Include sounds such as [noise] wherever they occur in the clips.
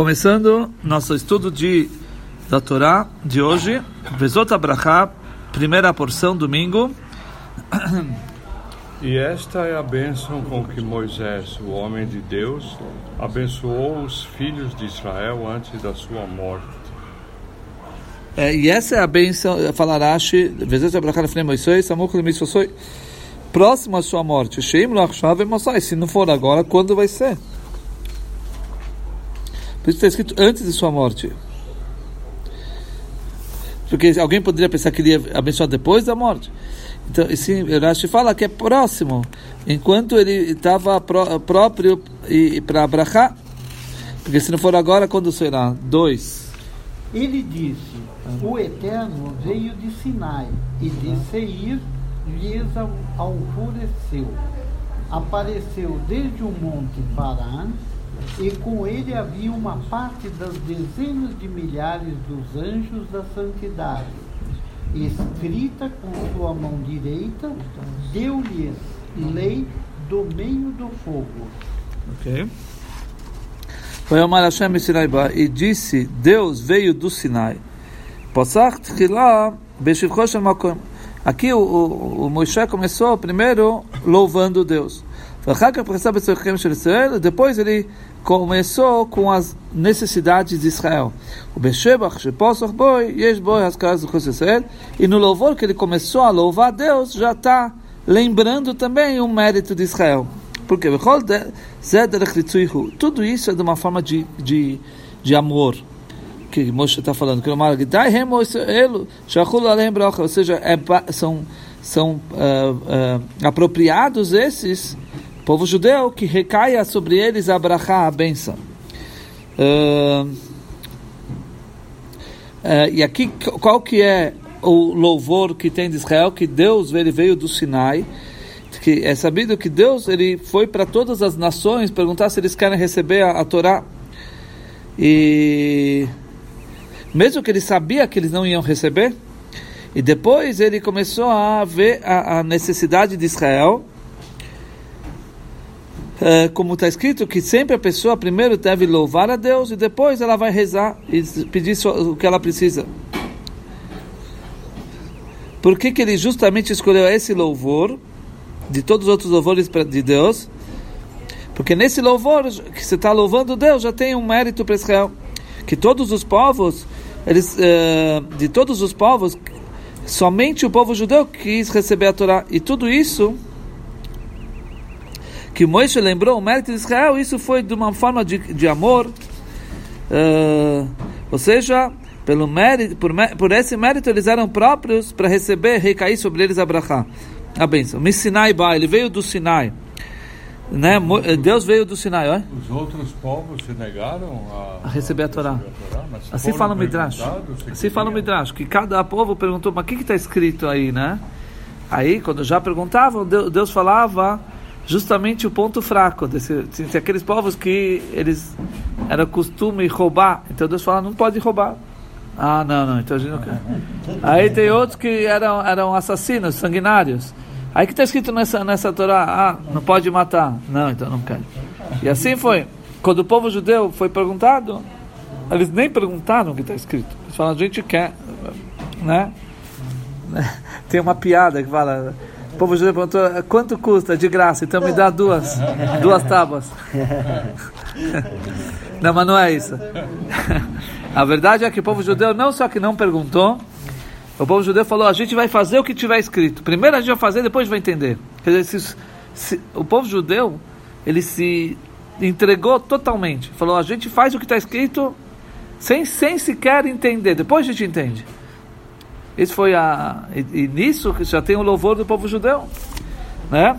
Começando nosso estudo de, da Torá de hoje, Vezot Abrahá, primeira porção, domingo. [clears throat] E esta é a bênção com que Moisés, o homem de Deus, abençoou os filhos de Israel antes da sua morte. É, e essa é a bênção, fala Rashi, Vezot Abrahá Moisés, próximo à sua morte. Sheim Loachshav Mosai, se não for agora, quando vai ser? Por isso está escrito antes de sua morte. Porque alguém poderia pensar que ele ia abençoar depois da morte. Então, sim, Rashi fala que é próximo, enquanto ele estava pró próprio para abrahar. Porque se não for agora, quando será? Dois. Ele disse: O Eterno veio de Sinai e de Seir lhes alvoreceu. Apareceu desde o monte Paran e com ele havia uma parte das dezenas de milhares dos anjos da santidade. Escrita com sua mão direita, deu-lhes lei do meio do fogo. Ok. Foi Omar Hashem Sinai e disse: Deus veio do Sinai. Aqui o, o, o Moisés começou primeiro louvando Deus. Depois ele começou com as necessidades de Israel. O e no louvor que ele começou a louvar a Deus, já está lembrando também o mérito de Israel. Porque tudo isso é de uma forma de, de, de amor que Moshe está falando. Ou seja, é, são, são uh, uh, apropriados esses povo judeu que recaia sobre eles a brachá, a benção. Uh, uh, e aqui, qual que é o louvor que tem de Israel? Que Deus ele veio do Sinai, que é sabido que Deus ele foi para todas as nações perguntar se eles querem receber a, a Torá. E mesmo que ele sabia que eles não iam receber, e depois ele começou a ver a, a necessidade de Israel como está escrito, que sempre a pessoa primeiro deve louvar a Deus e depois ela vai rezar e pedir o que ela precisa. Por que, que ele justamente escolheu esse louvor de todos os outros louvores de Deus? Porque nesse louvor que você está louvando Deus já tem um mérito para Israel. Que todos os povos, eles, uh, de todos os povos, somente o povo judeu quis receber a Torá. E tudo isso que Moisés lembrou o mérito de Israel, isso foi de uma forma de, de amor, uh, ou seja, pelo mérito, por, por esse mérito eles eram próprios para receber, recair sobre eles a brachá, a bênção. Sinai Ba, ele veio do Sinai. Né? Deus veio do Sinai, olha. Os outros povos se negaram a, a receber a Torá. A Torá assim fala o Midrash. Assim fala o Midrash, que cada povo perguntou, mas o que está escrito aí, né? Aí, quando já perguntavam, Deus falava justamente o ponto fraco desse, de aqueles povos que eles era costume roubar. Então Deus fala, não pode roubar. Ah, não, não, então a gente não quer. Aí tem outros que eram, eram assassinos, sanguinários. Aí que está escrito nessa, nessa Torá, ah, não pode matar. Não, então não quer. E assim foi. Quando o povo judeu foi perguntado, eles nem perguntaram o que está escrito. Eles falaram, a gente quer, né? [laughs] Tem uma piada que fala, povo judeu perguntou, quanto custa? De graça, então me dá duas, [laughs] duas tábuas. [laughs] Não, mas não é isso. A verdade é que o povo judeu não só que não perguntou, o povo judeu falou, a gente vai fazer o que tiver escrito. Primeiro a gente vai fazer, depois vai entender. Quer dizer, se, se, o povo judeu, ele se entregou totalmente. Falou, a gente faz o que está escrito sem, sem sequer entender. Depois a gente entende. Isso foi a e, e nisso já tem o louvor do povo judeu, né?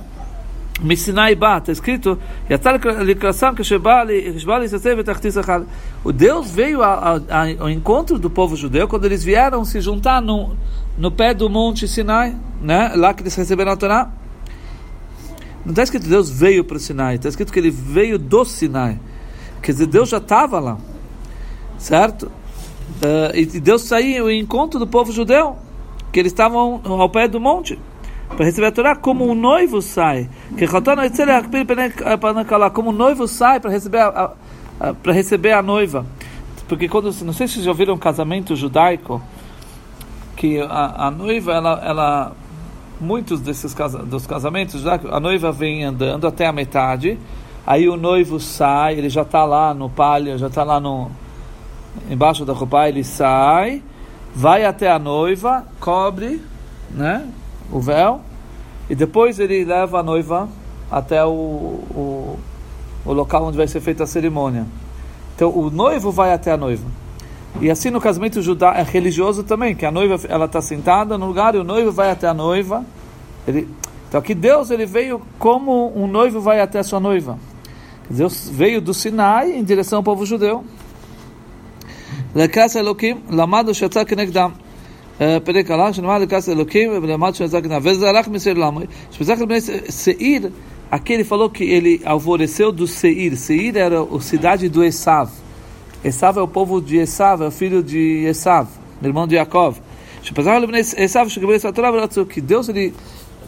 Missinai Ba, está escrito, o Deus veio ao encontro do povo judeu quando eles vieram se juntar no, no pé do monte Sinai, né? lá que eles receberam a Torá. Não está escrito Deus veio para o Sinai, está escrito que ele veio do Sinai. Quer dizer, Deus já estava lá, certo? Uh, e Deus saiu em encontro do povo judeu, que eles estavam ao pé do monte, para receber a Torá, como um noivo sai. Como o noivo sai para receber a, a, ah, para receber a noiva. Porque quando, não sei se vocês já viram um casamento judaico, que a, a noiva, ela, ela, muitos desses casa, dos casamentos, a noiva vem andando até a metade, aí o noivo sai, ele já está lá no palio, já está lá no, embaixo da roupa, ele sai, vai até a noiva, cobre né, o véu, e depois ele leva a noiva até o, o, o local onde vai ser feita a cerimônia. Então o noivo vai até a noiva. E assim no casamento judá é religioso também, que a noiva ela está sentada no lugar e o noivo vai até a noiva. Ele, então aqui Deus ele veio como um noivo vai até a sua noiva. Deus veio do Sinai em direção ao povo judeu. לכעס אלוקים, למדנו שיצא כנגדם. פרק הלך, שנאמר לכעס אלוקים, ולמד שיצא כנגדם. וזה הלך מסעיר למה? שבזכר בני Seir, aqui ele falou que ele alvoreceu do Seir. Seir era a cidade do Esav. Esav é o povo de Esav, é o filho de Esav, irmão de Yaakov. Que Deus ele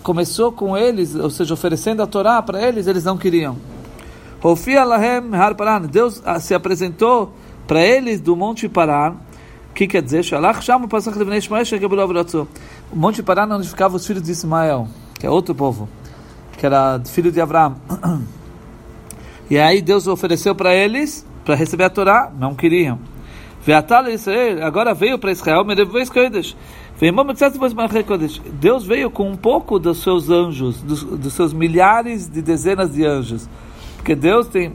começou com eles, ou seja, oferecendo a Torá para eles, eles não queriam. Deus se apresentou para eles do Monte Pará, que quer dizer? O Monte Pará onde ficavam os filhos de Ismael, que é outro povo, que era filho de Abraão. [clears throat] E aí Deus ofereceu para eles, para receber a Torá, não queriam. Agora veio para Israel, Deus veio com um pouco dos seus anjos, dos, dos seus milhares de dezenas de anjos. Porque Deus tem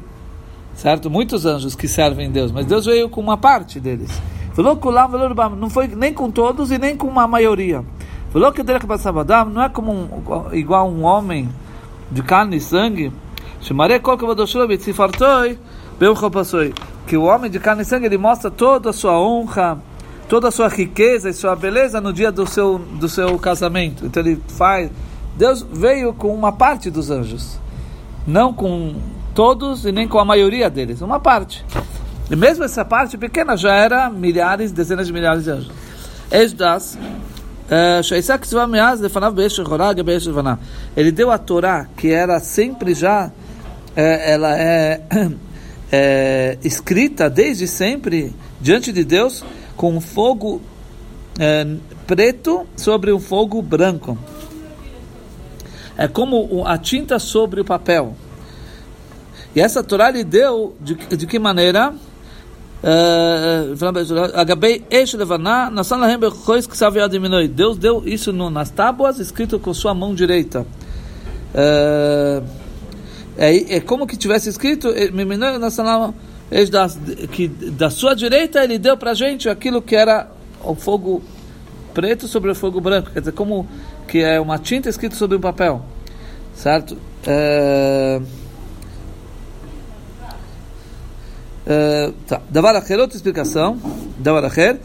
certo? Muitos anjos que servem Deus, mas Deus veio com uma parte deles. Não foi nem com todos e nem com uma maioria. Não é como um, igual um homem de carne e sangue. Que o homem de carne e sangue ele mostra toda a sua honra, toda a sua riqueza e sua beleza no dia do seu, do seu casamento. Então ele faz. Deus veio com uma parte dos anjos, não com todos e nem com a maioria deles, uma parte. E mesmo essa parte pequena já era milhares, dezenas de milhares de anjos. Esdas, eh, ele deu a Torá, que era sempre já, eh, ela é, é, [clears throat] escrita desde sempre diante de Deus com um fogo é, preto sobre um fogo branco. É como a tinta sobre o papel. E essa Torá lhe deu de, de que maneira? Eh, Deus deu isso no, nas tábuas, escrito com sua mão direita. É, é como que tivesse escrito eh, que da sua direita ele deu para gente aquilo que era o fogo preto sobre o fogo branco, quer dizer, como que é uma tinta escrita sobre um papel, certo? Uh, tá. Davar acher, outra explicação. Davar acher.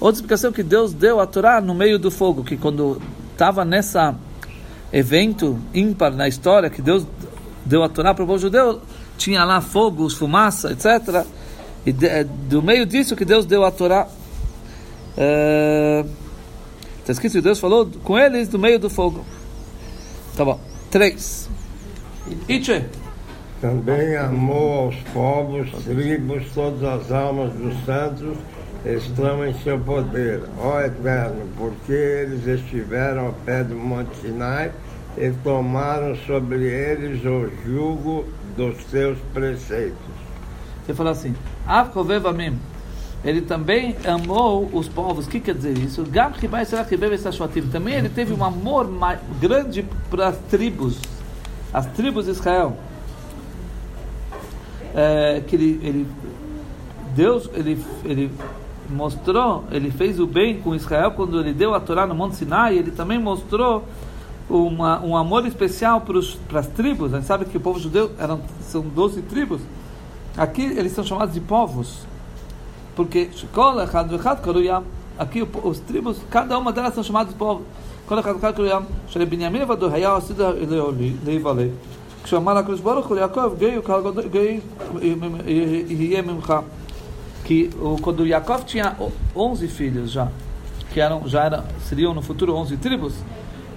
Outra explicação que Deus deu a Torá no meio do fogo, que quando estava nessa evento ímpar na história, que Deus deu a Torá para o povo judeu, tinha lá fogo, fumaça, etc. E de, do meio disso que Deus deu a Torá. Está escrito que Deus falou com eles do meio do fogo. Tá bom. Três. Itche. Também amou aos povos, tribos, todas as almas dos santos estão em seu poder, ó Eterno, porque eles estiveram ao pé do Monte Sinai e tomaram sobre eles o jugo dos seus preceitos. Você fala assim, Avkovevamim, ele também amou os povos. O que quer dizer isso? Também ele teve um amor grande para as tribos, as tribos de Israel é, que ele, ele, Deus ele, ele mostrou, ele fez o bem com Israel quando ele deu a Torá no Monte Sinai, ele também mostrou uma, um amor especial para as tribos. A gente sabe que o povo judeu eram, são 12 tribos. Aqui eles são chamados de povos, porque aqui os tribos, cada uma delas são chamadas de povos. כשאמר הקדוש ברוך הוא ליעקב, גיא יהיה ממך. Que o, quando Yaakov tinha 11 filhos já, que eram, já era, seriam no futuro 11 tribos,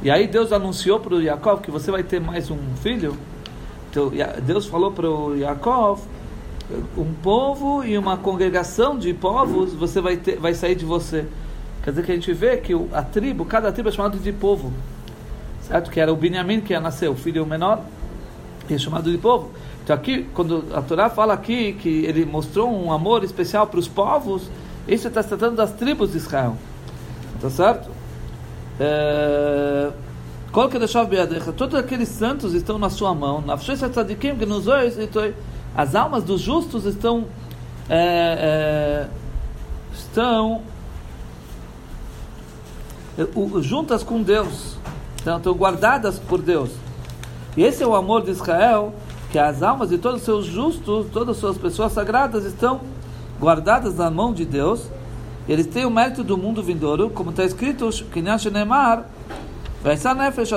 e aí Deus anunciou para o Yaakov que você vai ter mais um filho, Então, Deus falou para o Yaakov, um povo e uma congregação de povos você vai, ter, vai sair de você. Quer dizer que a gente vê que a tribo, cada tribo é chamada de povo. Certo? Que era o Benjamim que ia nascer, o filho menor, que é chamado de povo. Então aqui, quando a Torá fala aqui que ele mostrou um amor especial para os povos, isso está tratando das tribos de Israel. Tá certo? É... Todos aqueles santos estão na sua mão. As almas dos justos estão é, é, estão juntas com Deus, então, estão guardadas por Deus. E esse é o amor de Israel, que as almas de todos os seus justos, todas as suas pessoas sagradas estão guardadas na mão de Deus. Eles têm o mérito do mundo vindouro, como está escrito, que Neymar vai ser Nefesh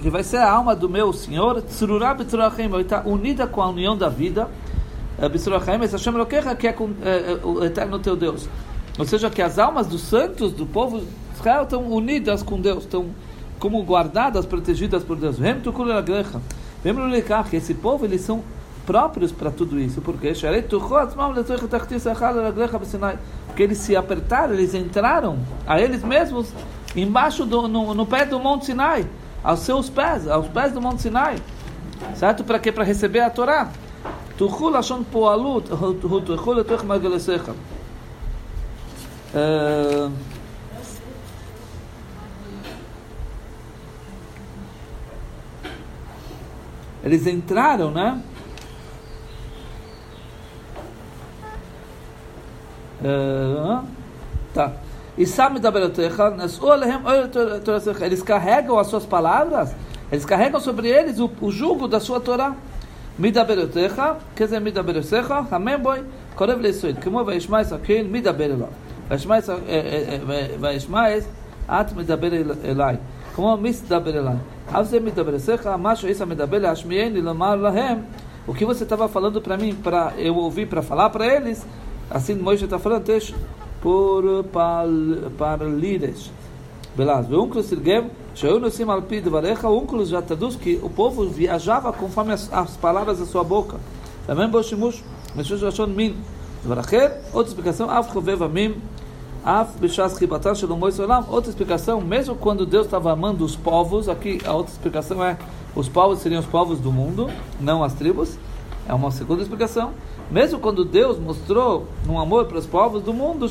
que vai ser a alma do meu Senhor, Tzururá B'Tzurachim, vai estar unida com a união da vida, eh, B'Tzurachim, esse Hashem que é com, é, o eterno teu Deus. Ou seja, que as almas dos santos, do povo de Israel, estão unidas com Deus, estão como guardadas, protegidas por Deus. Lembra que esse povo, eles são próprios para tudo isso, porque porque eles se apertaram, eles entraram a eles mesmos embaixo do no, no pé do Monte Sinai, aos seus pés, aos pés do Monte Sinai, certo? Para quê? Para receber a Torá. Uh, Eles entraram, né? Ah, tá. E sabe da Eles carregam as suas palavras, eles carregam sobre eles o, jugo da sua Torá. Midaberotecha, quer dizer, Midaberotecha, amém, boi, Korev Lesuit, como vai Ishmael Sakil, Midaber Eló. Vai Ishmael, vai Ishmael, At Midaber Elai כמו מסתבר אליי. אף זה מדברתך, מה שעיסא מדבר להשמיעני, לומר להם, o que você estava falando para mim, para eu ouvir, para falar para eles, assim Moisés está falando, por parlides. Belaz, o Unclus Sirgem, Sheunusim Alpi Devarecha, o Unclus já traduz que o povo viajava conforme as, as palavras da sua boca. Também Boshimush, Meshush Rashon Min. Devaracher, outra explicação, Af Chovev Amim, Outra explicação, mesmo quando Deus estava amando os povos, aqui a outra explicação é, os povos seriam os povos do mundo, não as tribos. É uma segunda explicação. Mesmo quando Deus mostrou um amor para os povos do mundo,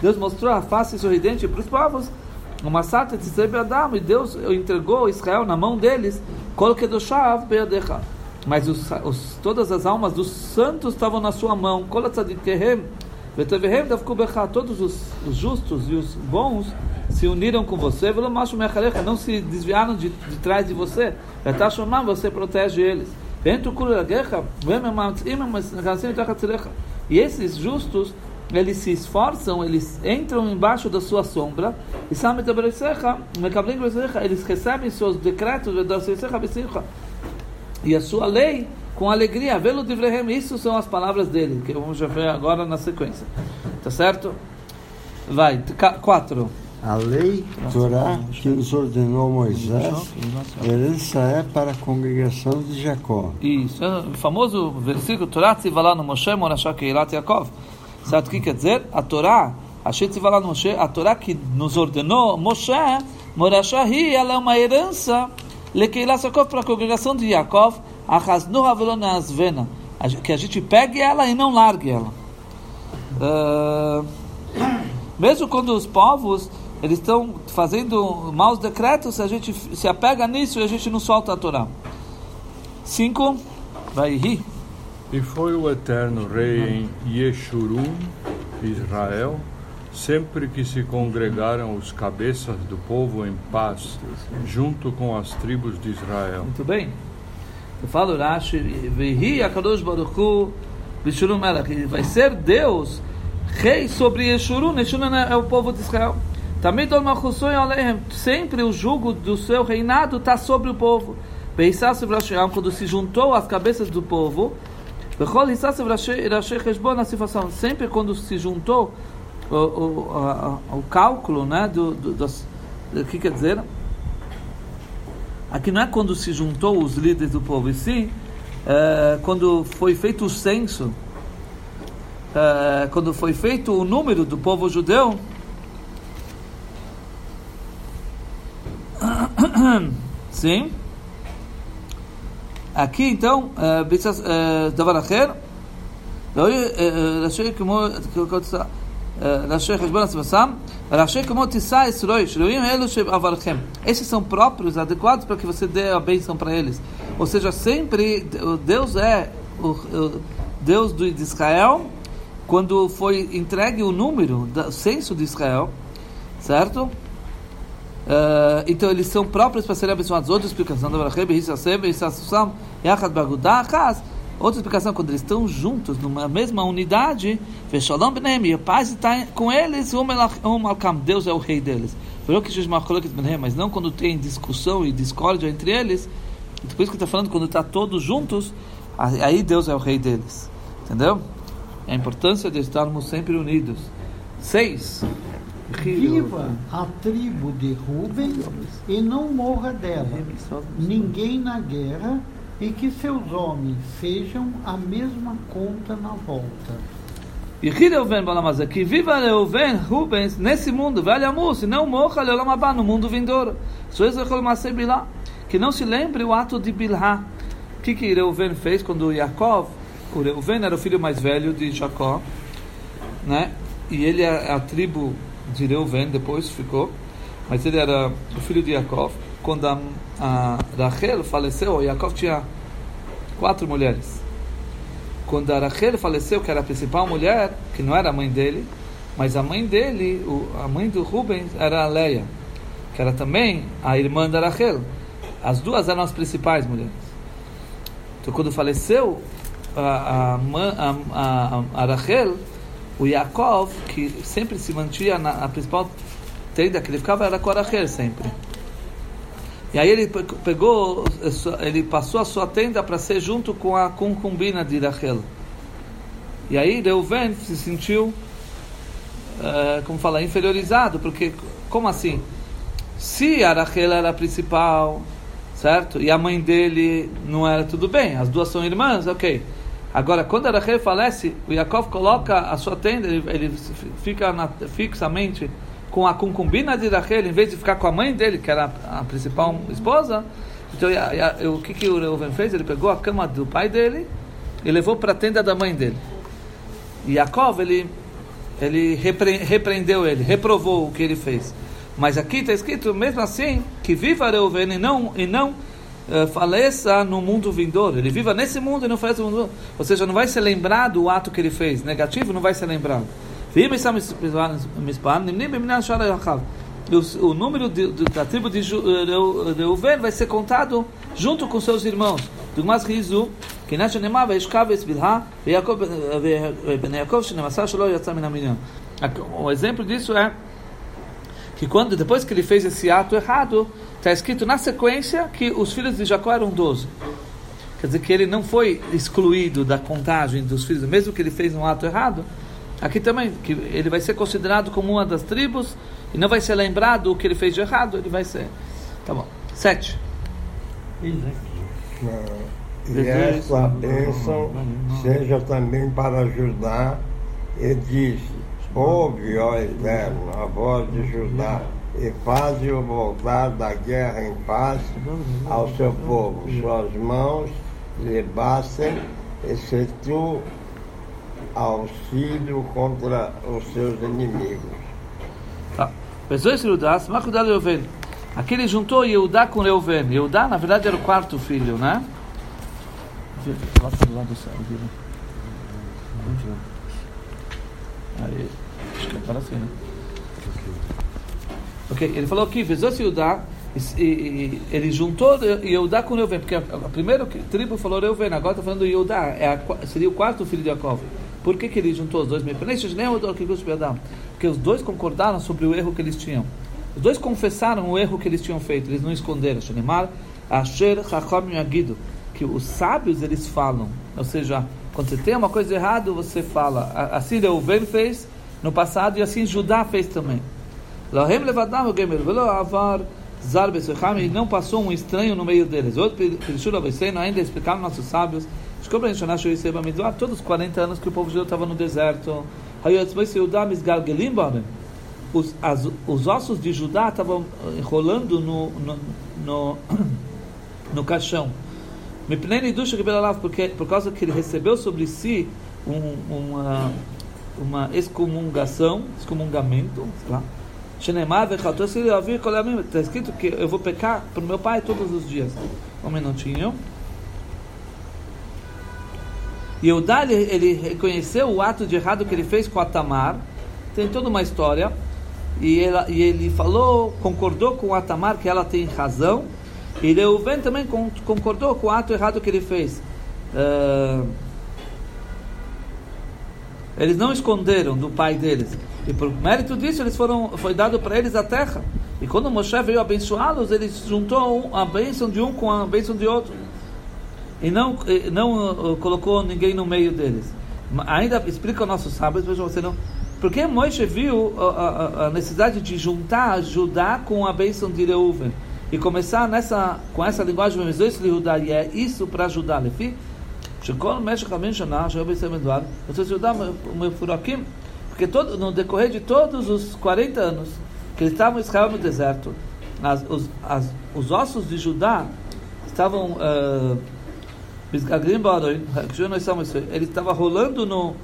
Deus mostrou a face sorridente para os povos, uma sata de Adam, e Deus entregou Israel na mão deles, mas os, os, todas as almas dos santos estavam na sua mão, todos os, os justos e os bons se uniram com você, não se desviaram de, de trás de você, você protege eles. E esses justos, eles se esforçam, eles entram embaixo da sua sombra, eles recebem seus decretos, e a sua lei com alegria. Velo divrehem, isso são as palavras dele, que vamos ver agora na sequência. Tá certo? Vai, quatro. A lei Torá que nos ordenou Moisés, herança é para a congregação de Jacó. Isso, é o famoso versículo Torá Tzivalá no Moshe, Morashá Keirat Yaakov. Sabe o que quer dizer? A Torá, a Tzivalá no Moshe, a Torá que nos ordenou Moshe, Morashá ela é uma herança Lekeilat Yaakov para a congregação de Yaakov, Asvena, que a gente pegue ela e não largue ela. Uh, mesmo quando os povos eles estão fazendo maus decretos, a gente se apega nisso e a gente não solta a Torá. Cinco, vai rir. E foi o eterno rei em Yeshurun, Israel, sempre que se congregaram os cabeças do povo em paz, junto com as tribos de Israel. Muito bem. Eu falo Rashi, Vehi Akadosh Baruch Hu, que vai ser Deus rei sobre Yeshurun. Yeshurun é o povo de Israel. Também sempre o jugo do seu reinado está sobre o povo. Quando se juntou as cabeças do povo, sempre quando se juntou o, o, o, o cálculo né, do, do, do que quer dizer Aqui não é quando se juntou os líderes do povo, e sim é, quando foi feito o censo, é, quando foi feito o número do povo judeu. [coughs] Sim. Aqui então, é, é, Davaracher, eh, Rashei Hezbollah Svassam, Rashei Kamotisai Sroi, Shruim Elush Avarchem. Esses são próprios, adequados para que você dê a bênção para eles. Ou seja, sempre Deus é o Deus de Israel, quando foi entregue o número, o censo de Israel, certo? Uh, então eles são próprios para serem abençoados. Outra explicação da Baracheb, Rissaseb, Rissassam, Yachad Bagudá, Chaz. Outra explicação, quando eles estão juntos numa mesma unidade, e a paz está com eles, Deus é o rei deles. Mas não quando tem discussão e discórdia entre eles. Por isso que está falando, quando está todos juntos, aí Deus é o rei deles. Entendeu? A importância de estarmos sempre unidos. Seis. Viva a tribo de Ruben e não morra dela. Ninguém na guerra e que seus homens sejam a mesma conta na volta. E Reuven Balamazé, que viva Reuven, Rubens, nesse mundo, velho amor, se não morra Leolamabá, no mundo vindouro. Que não se lembre o ato de Bilhá. O que, que Reuven fez quando Yaakov, o Reuven era o filho mais velho de Jacó, né? E ele é a tribo de Reuven, depois ficou, mas ele era o filho de Yaakov. Quando a, a Rachel faleceu, Yaakov tinha quatro mulheres. Quando a Rachel faleceu, que era a principal mulher, que não era a mãe dele, mas a mãe dele, o, a mãe do Rubens, era a Leia, que era também a irmã da Rachel. As duas eram as principais mulheres. Então, quando faleceu a, a, a, a, Rachel, o Yaakov, que sempre se mantinha na principal tenda que ele ficava, era com a Rachel sempre. E aí ele pegou, ele passou a sua tenda para ser junto com a concubina de Rachel. E aí Reuven se sentiu, uh, como fala, inferiorizado, porque, como assim? Se a Rachel era a principal, certo? E a mãe dele não era tudo bem, as duas são irmãs, ok. Agora, quando a Rachel falece, o Yaakov coloca a sua tenda, ele, ele fica na, fixamente com a concubina de Rachel, em vez de ficar com a mãe dele, que era a principal esposa, então o que, que o Reuven fez? Ele pegou a cama do pai dele e levou para a tenda da mãe dele. E Yaakov, ele, ele repre, repreendeu ele, reprovou o que ele fez. Mas aqui está escrito, mesmo assim, que viva Reuven e não, e não uh, faleça no mundo vindouro. Ele viva nesse mundo e não faleça no mundo Ou seja, não vai ser lembrado o ato que ele fez. Negativo não vai ser lembrado. O, o número de, de, da tribo de Reuven vai ser contado junto com seus irmãos. דוגמת O exemplo disso é que quando, depois que ele fez esse ato errado, está escrito na sequência que os filhos de Jacó eram 12. Quer dizer que ele não foi excluído da contagem dos filhos, mesmo que ele fez um ato errado, Aqui também, que ele vai ser considerado como uma das tribos e não vai ser lembrado o que ele fez de errado, ele vai ser. Tá bom. Sete. E esta bênção seja também para ajudar, e disse: Ouve, ó Eterno, a voz de Judá, e faze-o voltar da guerra em paz ao seu povo. Suas mãos lhe bastem, e se tu auxílio contra os seus inimigos. Tá. Aqui ele juntou Yehudá com Reuven. Yehudá, na verdade, era o quarto filho, né? Bota do lado do céu, Aí, acho que né? Ok, ele falou aqui, Vezos Yehudá, ele juntou Yehudá com Reuven, porque a, primeira tribo falou Reuven, agora está falando Yehudá, é seria o quarto filho de Jacob. Por que, que ele juntou os dois? Porque os dois concordaram sobre o erro que eles tinham. Os dois confessaram o erro que eles tinham feito, eles não esconderam. Asher Yagido. Que os sábios eles falam. Ou seja, quando você tem uma coisa errada, você fala. Assim Reuven fez no passado e assim Judá fez também. Zar Besecham, e não passou um estranho no meio deles. Outro ainda explicaram nossos sábios, todos os 40 anos que o povo judeu estava no deserto, os, as, os ossos de Judá estavam enrolando no, no, no, [clears throat] no caixão. Porque, por causa que ele recebeu sobre si um, uma, uma excomungação, excomungamento, tá? Está escrito que eu vou pecar para o meu pai todos os dias. Um minutinho. E Eudá, ele, ele reconheceu o ato de errado que ele fez com a Tamar. Tem toda uma história. E, ela, e ele falou, concordou com a Tamar que ela tem razão. E Reuven também concordou com o ato errado que ele fez. Uh, eles não esconderam do pai deles. E por mérito disso, eles foram, foi dado para eles a terra. E quando Moshe veio abençoá-los, ele juntou a bênção de um com a bênção de outro E não, não uh, colocou ninguém no meio deles. Ainda explica o nosso sábado, vejam você não. Porque Moisés viu a, a, a, necessidade de juntar Judá com a bênção de Reuven. E começar nessa, com essa linguagem, e é isso para ajudar. Lefi, שכל משך חמש שנה שהיו בישראל מדובר, você Judá mefurakim, porque todo, no decorrer de todos os 40 anos que eles estavam em Israel no deserto, as, os, as, os ossos de Judá estavam uh, ele estava rolando no,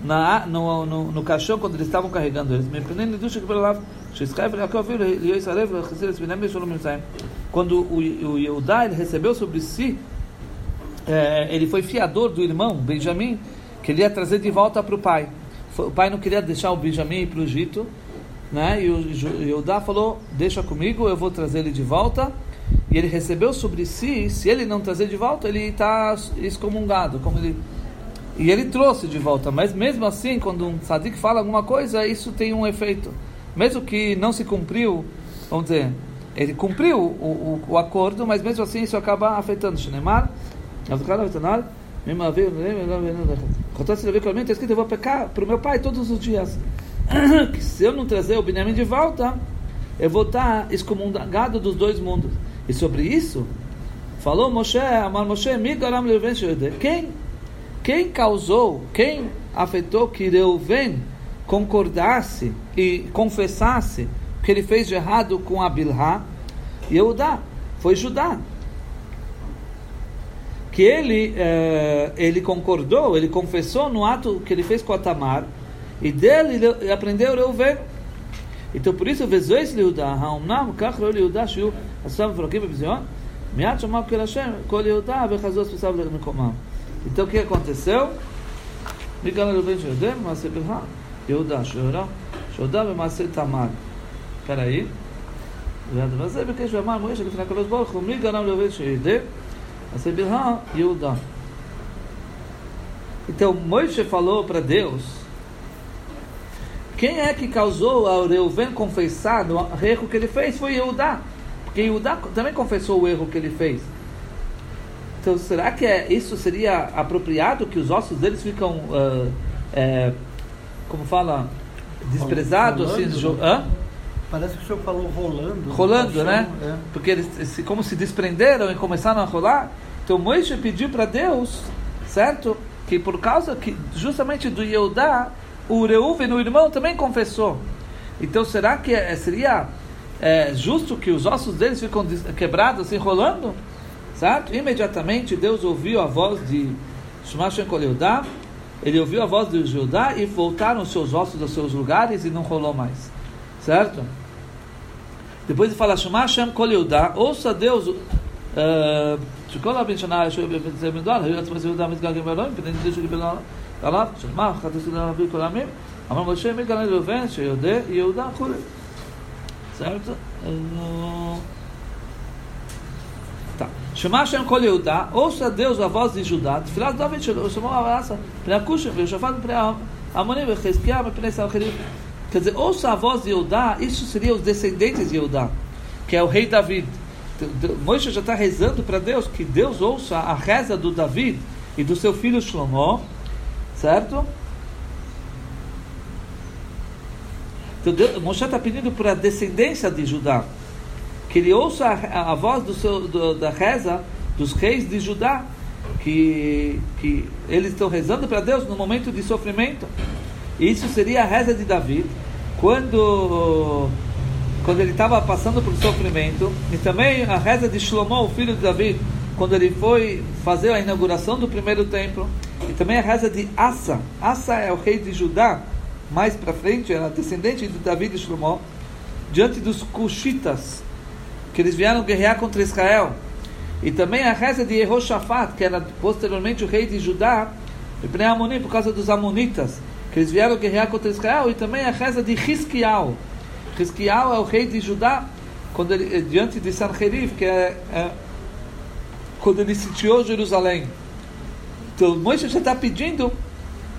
na, no, no, no caixão quando eles estavam carregando eles. Quando o, o Yehudá recebeu sobre si é, ele foi fiador do irmão Benjamim, que ele ia trazer de volta para o pai. O pai não queria deixar o Benjamim ir para o Egito, né? e o Judá falou: Deixa comigo, eu vou trazer ele de volta. E ele recebeu sobre si, se ele não trazer de volta, ele está excomungado. Como ele... E ele trouxe de volta, mas mesmo assim, quando um tzadik fala alguma coisa, isso tem um efeito. Mesmo que não se cumpriu, vamos dizer, ele cumpriu o, o, o acordo, mas mesmo assim isso acaba afetando. Shinemar, Acontece ver claramente, está escrito, eu vou pecar para o meu pai todos os dias. [coughs] que se eu não trazer o Benjamin de volta, eu vou estar excomungado dos dois mundos. E sobre isso, falou Moshe, Amar Moshe, quem, quem causou, quem afetou que Reuven concordasse e confessasse que ele fez de errado com Abilhá, Yehudá, foi Judá. Que ele, eh, ele concordou, ele confessou no ato que ele fez com a Tamar, e dele ele aprendeu Reuven. Então por isso, vezes ליהודה, האומנם כך לא ליהודה שיהיו עשם מפרקים בביזיון? מיד שמע כל השם, כל יהודה וחזו ספסיו למקומם. Então o que aconteceu? מי גל ראובן שיודע במעשה בלהה? יהודה שהודה, שהודה במעשה תמר. פראי. והדבר הזה ביקש ואמר מוישה לפני הקדוש ברוך הוא, מי גרם ראובן שיודע? A Sebirha Yehuda. Então Moisés falou para Deus: quem é que causou a Reuven confessar o erro que ele fez? Foi Yehudá. Porque Yehudá também confessou o erro que ele fez. Então, será que é, isso seria apropriado que os ossos deles ficam, uh, é, como fala, desprezados? Assim, hã? Parece que o senhor falou rolando. Rolando, né? É. Porque eles como se desprenderam e começaram a rolar. Então Moisés pediu para Deus, certo? Que por causa que justamente do Yehudá, o Reuven, o irmão, também confessou. Então será que é, seria é, justo que os ossos deles ficam quebrados, assim, rolando? Certo? Imediatamente Deus ouviu a voz de Shumashen Yehudá, ele ouviu a voz de Judá e voltaram os seus ossos aos seus lugares e não rolou mais. Certo? Depois ele fala, Shema Hashem Kol Yehuda, ouça Deus, שכל הבן שנה ישוב בבית מדבר, היו עצמם יהודה מתגלגלים באלוהים, פני נדישו קיבל עליו, של מה, חטאו להביא כל העמים, אמר משה מגלה לראובן, שיודע יהודה וכולי. Certo? Tá. Chamar Hashem Kol Yehuda, ouça Deus a voz de Judá, Tfilat David chamou a raça, Pnei Akusha, Veishafat Pnei Amonim, Vecheskia, Pnei Salcherim, Quer dizer, ouça a voz de Eudá, isso seria os descendentes de Eudá, que é o rei David. Moisés já está rezando para Deus que Deus ouça a reza do David e do seu filho Shlomo, certo? Então Deus, Moshe está pedindo para a descendência de Judá, que ele ouça a, a voz do seu, do, da reza dos reis de Judá, que, que eles estão rezando para Deus no momento de sofrimento. Isso seria a reza de Davi, quando, quando ele estava passando por sofrimento, e também a reza de Shlomo, o filho de Davi, quando ele foi fazer a inauguração do primeiro templo, e também a reza de Asa. Asa é o rei de Judá, mais para frente, era descendente de Davi e Shlomo, diante dos Cushitas, que eles vieram guerrear contra Israel. E também a reza de Yehoshaphat, que era posteriormente o rei de Judá, e por causa dos Amonitas, que eles vieram guerrear contra Israel, e também a reza de Hiskial. Hiskial é o rei de Judá, quando ele, diante de Sanherif, que é, é quando ele sitiou Jerusalém. Então Moisés está pedindo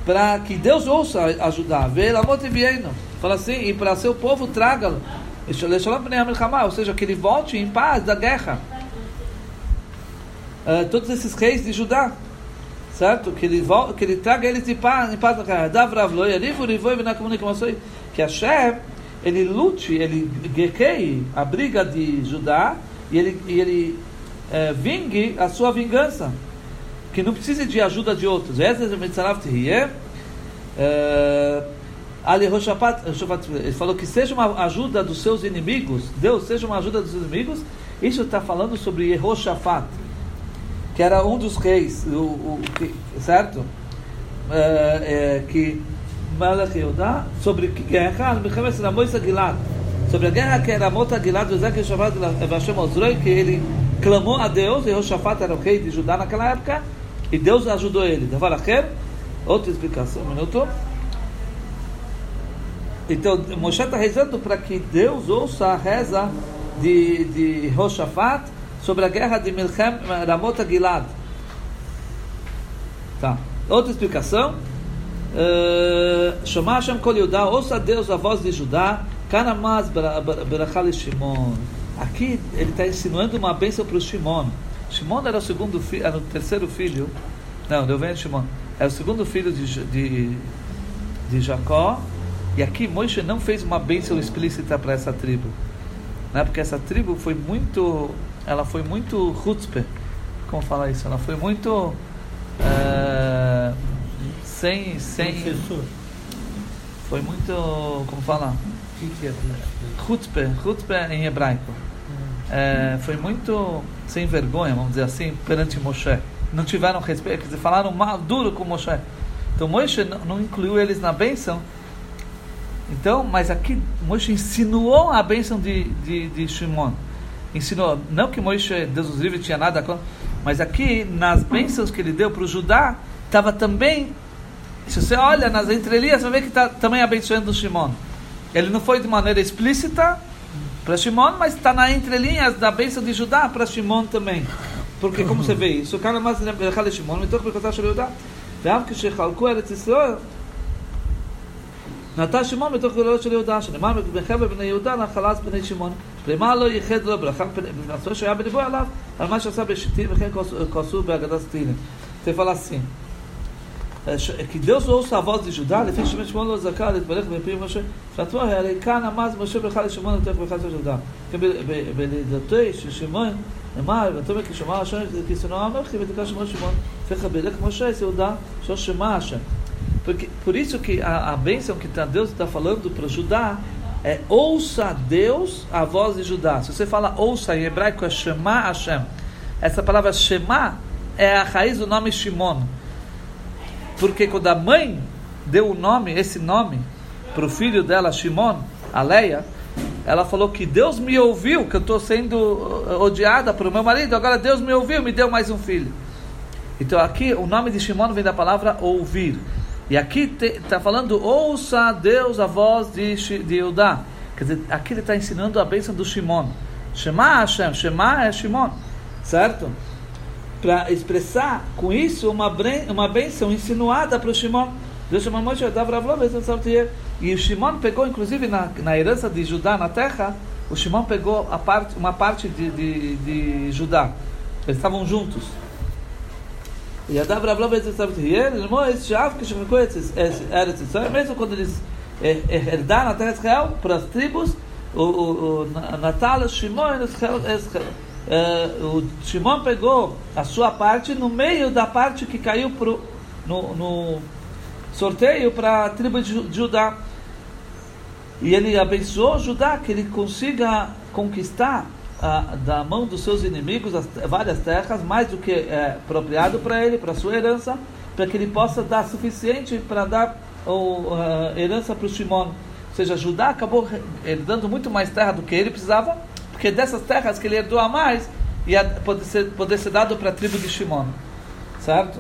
para que Deus ouça ajudar. Fala assim, e para seu povo traga-lo. Ou seja, que ele volte em paz da guerra. Uh, todos esses reis de Judá, certo? Que ele, que ele traga eles de paz, em paz da guerra. Que Hashem, ele lute, ele guerreie a briga de Judá e ele, e ele é, vingue a sua vingança, que não precise de ajuda de outros. É, ele falou que seja uma ajuda dos seus inimigos, Deus seja uma ajuda dos inimigos. Isso está falando sobre Yehoshaphat, que era um dos reis, o, o certo? É, é, que sobre que guerra, sobre a guerra que era Mota Gilad, que ele clamou a Deus, Yehoshaphat era o rei de Judá naquela época, e Deus ajudou ele. Outra explicação, um minuto. Então, Moshe está rezando para que Deus ouça a reza de, de Yehoshaphat sobre a guerra de Milchem Ramot Gilad. Tá. Outra explicação. Shema Hashem Kol Yudá, ouça Deus a voz de Judá, Kanamaz Berachal Shimon. Aqui ele está insinuando uma bênção para o Shimon. Shimon era o segundo filho, era o terceiro filho. Não, deu vem Shimon. Era o segundo filho de, de, de Jacó. E aqui Moisés não fez uma bênção explícita para essa tribo. Né? Porque essa tribo foi muito. Ela foi muito chutzpe. Como falar isso? Ela foi muito. Uh, sem. sem foi muito. Como falar? O que, que é? Chutzpe. Chutzpe em hebraico é, foi muito sem vergonha, vamos dizer assim, perante Moshe. Não tiveram respeito, quer dizer, falaram mal, duro com Moshe. Então Moshe não, incluiu eles na bênção. Então, mas aqui Moshe insinuou a bênção de, de, de Shimon. Ensinou, não que Moshe, Deus os livre, tinha nada contra, mas aqui nas bênçãos que ele deu para o Judá, estava também, se você olha nas entrelinhas, você vê que está também abençoando o Shimon. Ele não foi de maneira explícita, para Shimon, mas está na entrelinhas da bênção de Judá para Shimon também. Porque, como você vê isso, o cara mais ברכה לשמעון, מתוך ברכתה של יהודה. ואף כשחלקו ארץ ישראל, נטע שמעון מתוך גדולות של יהודה, שנאמר בחבר בני יהודה נחלת בני שמעון. למה לא ייחד לו ברכה במצוות שהיה בדיבור עליו, על מה שעשה בשיטים וכן כעסו בהגדת תהילים. Você fala assim, que Deus ouça a voz de Judá, לפי שמעון שמעון לא זכה להתברך בפי משה, פתוח, הרי כאן עמד משה ברכה לשמעון יותר ברכה של יהודה. בלידתו של שמעון, נאמר, ותאמר כי שמע השם כי שנוא המלכי ותקרא שמעון שמעון, וכך בלך משה את יהודה, שó שמע השם. Porque, por isso que a, a bênção que tá, Deus está falando para Judá é ouça Deus a voz de Judá. Se você fala ouça em hebraico é Shema Hashem. Essa palavra Shema é a raiz do nome Shimon. Porque quando a mãe deu o nome, esse nome, para o filho dela, Shimon, a Leia, ela falou que Deus me ouviu, que eu estou sendo uh, odiada por meu marido, agora Deus me ouviu, me deu mais um filho. Então aqui o nome de Shimon vem da palavra ouvir. E aqui está falando, ouça a Deus a voz de, de Eudá. Quer dizer, aqui ele está ensinando a bênção do Shimon. Shema Hashem, Shema é Shimon, certo? Para expressar com isso uma, uma bênção insinuada para o Shimon. Deus chamou Moshe, e o Shimon pegou, inclusive na, na herança de Judá na terra, o Shimon pegou a parte, uma parte de, de, de Judá. Eles estavam juntos. E Adav Rav mesmo quando eles herdaram a terra Israel para as tribos, o, o, o Natal, Shimon, o Shimon pegou a sua parte no meio da parte que caiu pro, no, no sorteio para a tribo de Judá. E ele abençoou Judá que ele consiga conquistar ah, da mão dos seus inimigos as, várias terras, mais do que é apropriado para ele, para sua herança, para que ele possa dar suficiente para dar a herança para o Shimon. Ou seja, Judá acabou dando muito mais terra do que ele precisava, porque dessas terras que ele herdou a mais, ia poder ser, poder ser dado para a tribo de Shimon. Certo?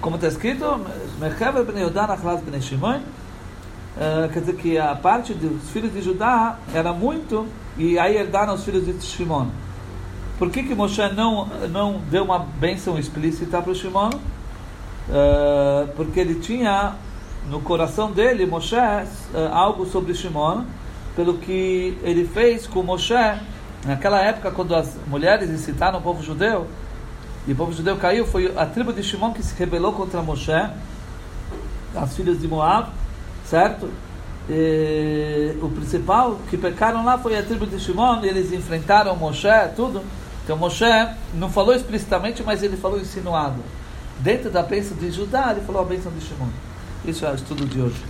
Como está escrito, Merkava ben Yudá nachlas ben Shimon, Uh, quer dizer que a parte dos filhos de Judá era muito e aí herdaram os filhos de Shimon. Por que que Moshe não não deu uma bênção explícita para o Shimon? Uh, porque ele tinha no coração dele, Moshe, uh, algo sobre Shimon, pelo que ele fez com Moshe naquela época quando as mulheres incitaram o povo judeu e o povo judeu caiu, foi a tribo de Shimon que se rebelou contra Moshe, as filhas de Moab certo? E, o principal que pecaram lá foi a tribo de Shimon, eles enfrentaram Moshe, tudo. Então Moshe não falou explicitamente, mas ele falou insinuado. Dentro da bênção de Judá, ele falou a bênção de Shimon. Isso é o estudo de hoje.